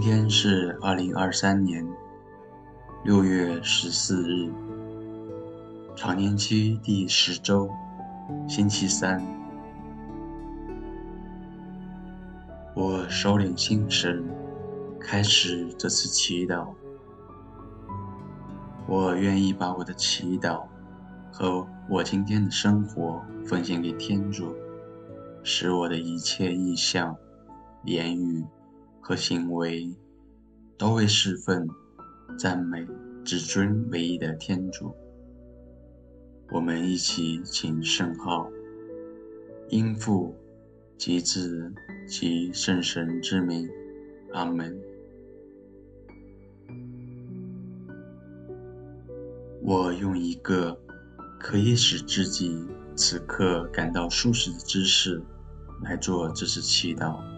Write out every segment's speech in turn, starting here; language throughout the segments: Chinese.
今天是二零二三年六月十四日，常年期第十周，星期三。我收敛心神，开始这次祈祷。我愿意把我的祈祷和我今天的生活奉献给天主，使我的一切意向、言语。和行为都为侍奉、赞美至尊唯一的天主。我们一起请圣号，应父及子及圣神之名，阿门。我用一个可以使自己此刻感到舒适的姿势来做这次祈祷。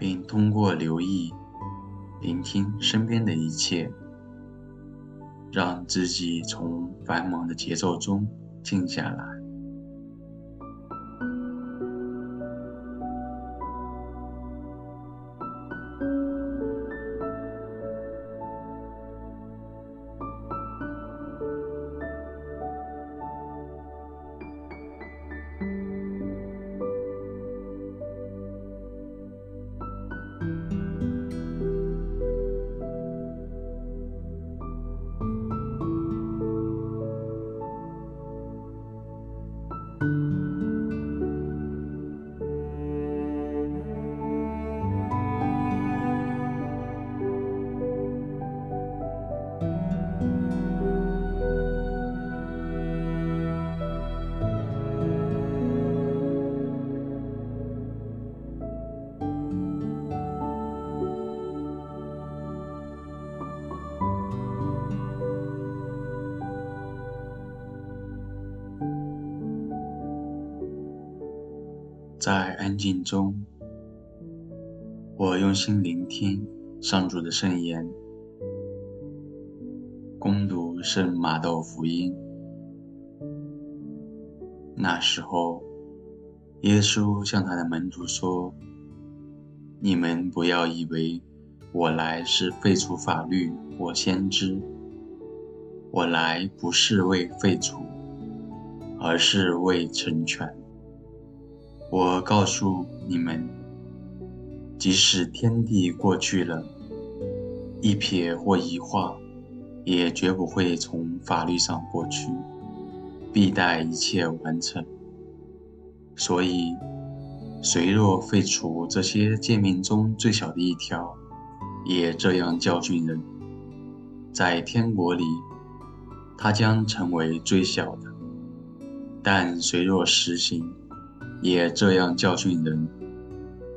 并通过留意、聆听身边的一切，让自己从繁忙的节奏中静下来。在安静中，我用心聆听上主的圣言，攻读圣马窦福音。那时候，耶稣向他的门徒说：“你们不要以为我来是废除法律或先知，我来不是为废除，而是为成全。”我告诉你们，即使天地过去了，一撇或一画，也绝不会从法律上过去，必待一切完成。所以，谁若废除这些诫命中最小的一条，也这样教训人，在天国里，他将成为最小的；但谁若实行，也这样教训人，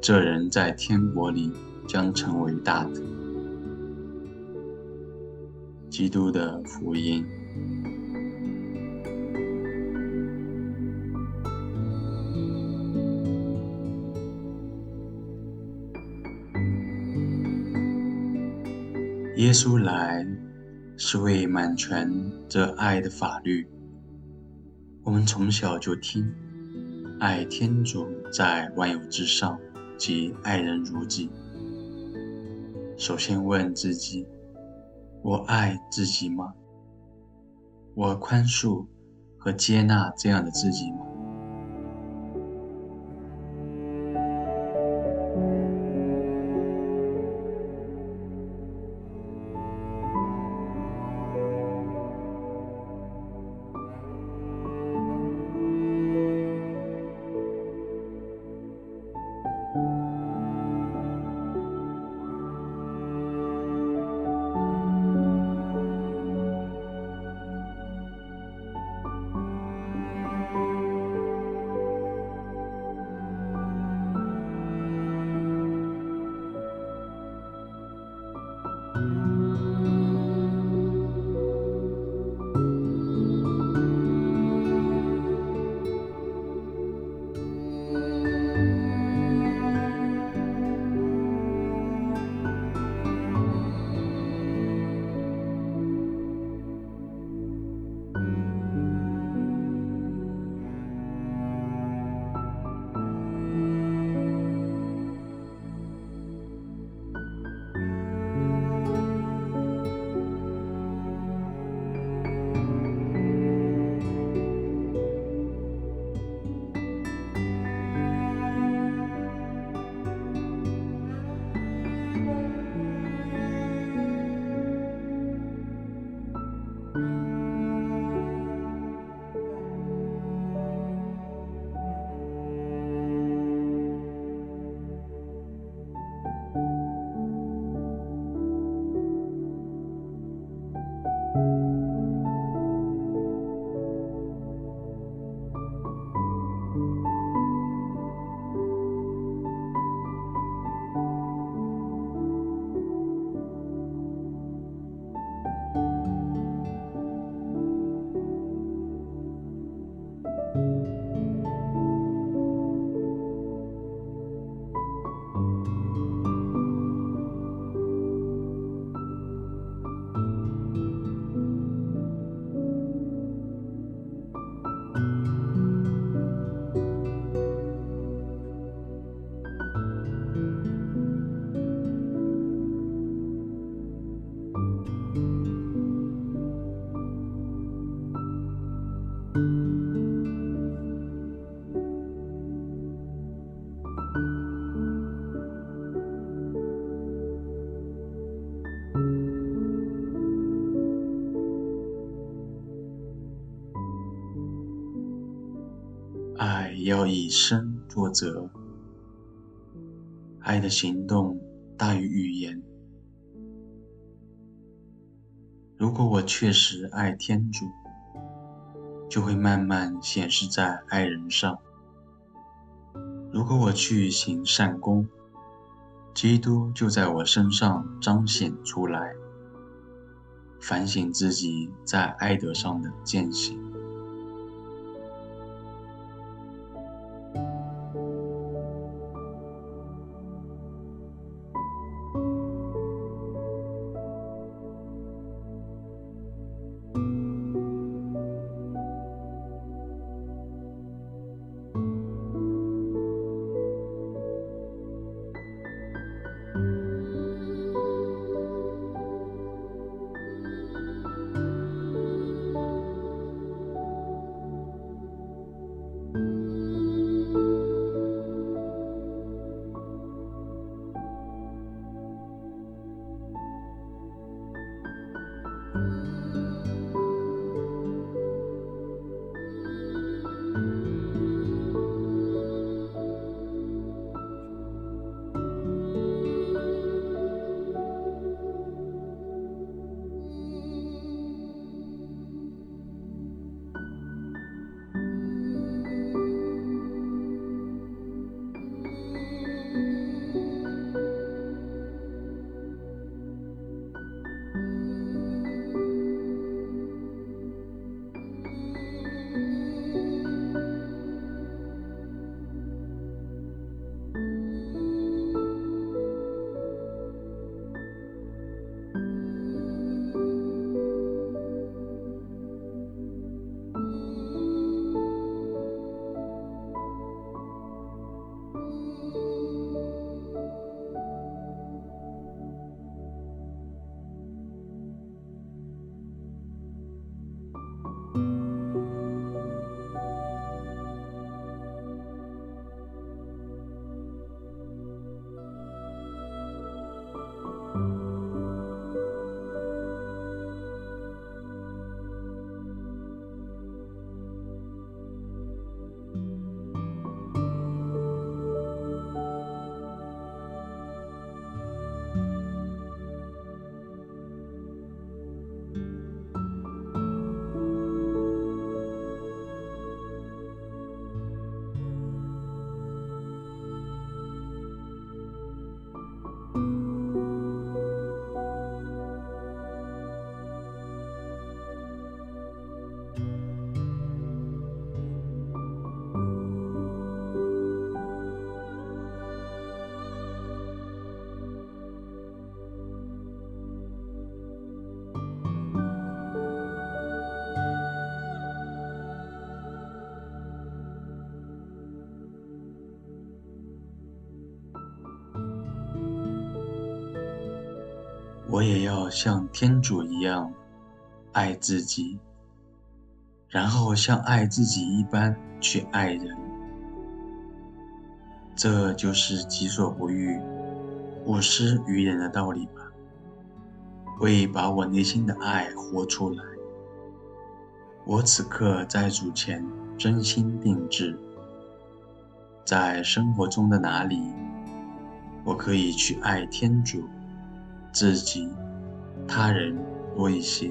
这人在天国里将成为大的。基督的福音。耶稣来是为满全这爱的法律，我们从小就听。爱天主在万有之上，及爱人如己。首先问自己：我爱自己吗？我宽恕和接纳这样的自己吗？要以身作则，爱的行动大于语言。如果我确实爱天主，就会慢慢显示在爱人上。如果我去行善功，基督就在我身上彰显出来。反省自己在爱德上的践行。我也要像天主一样爱自己，然后像爱自己一般去爱人。这就是己所不欲，勿施于人的道理吧。为把我内心的爱活出来，我此刻在主前真心定制，在生活中的哪里，我可以去爱天主。自己、他人多一些。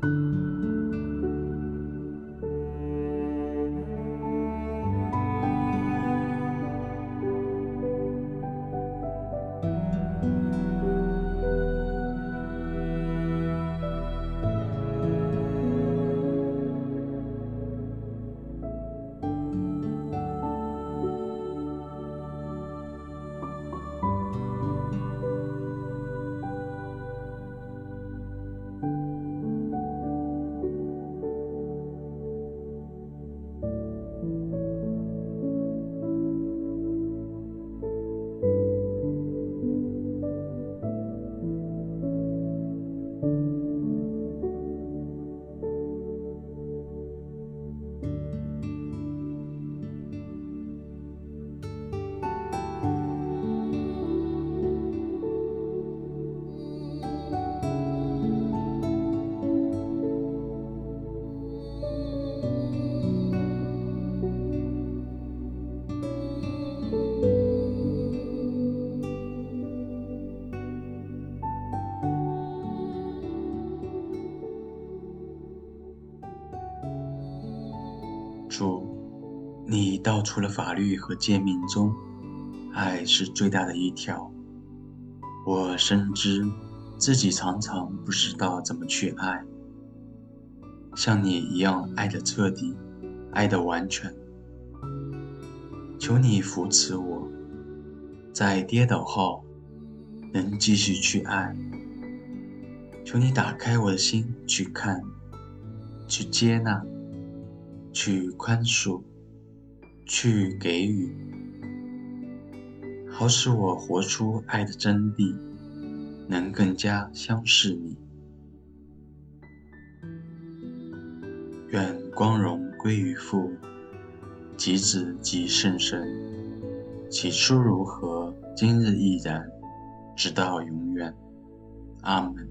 主，除了法律和诫命中，爱是最大的一条。我深知自己常常不知道怎么去爱，像你一样爱得彻底，爱得完全。求你扶持我，在跌倒后能继续去爱。求你打开我的心，去看，去接纳。去宽恕，去给予，好使我活出爱的真谛，能更加相视你。愿光荣归于父，及子，及圣神。起初如何，今日亦然，直到永远。阿门。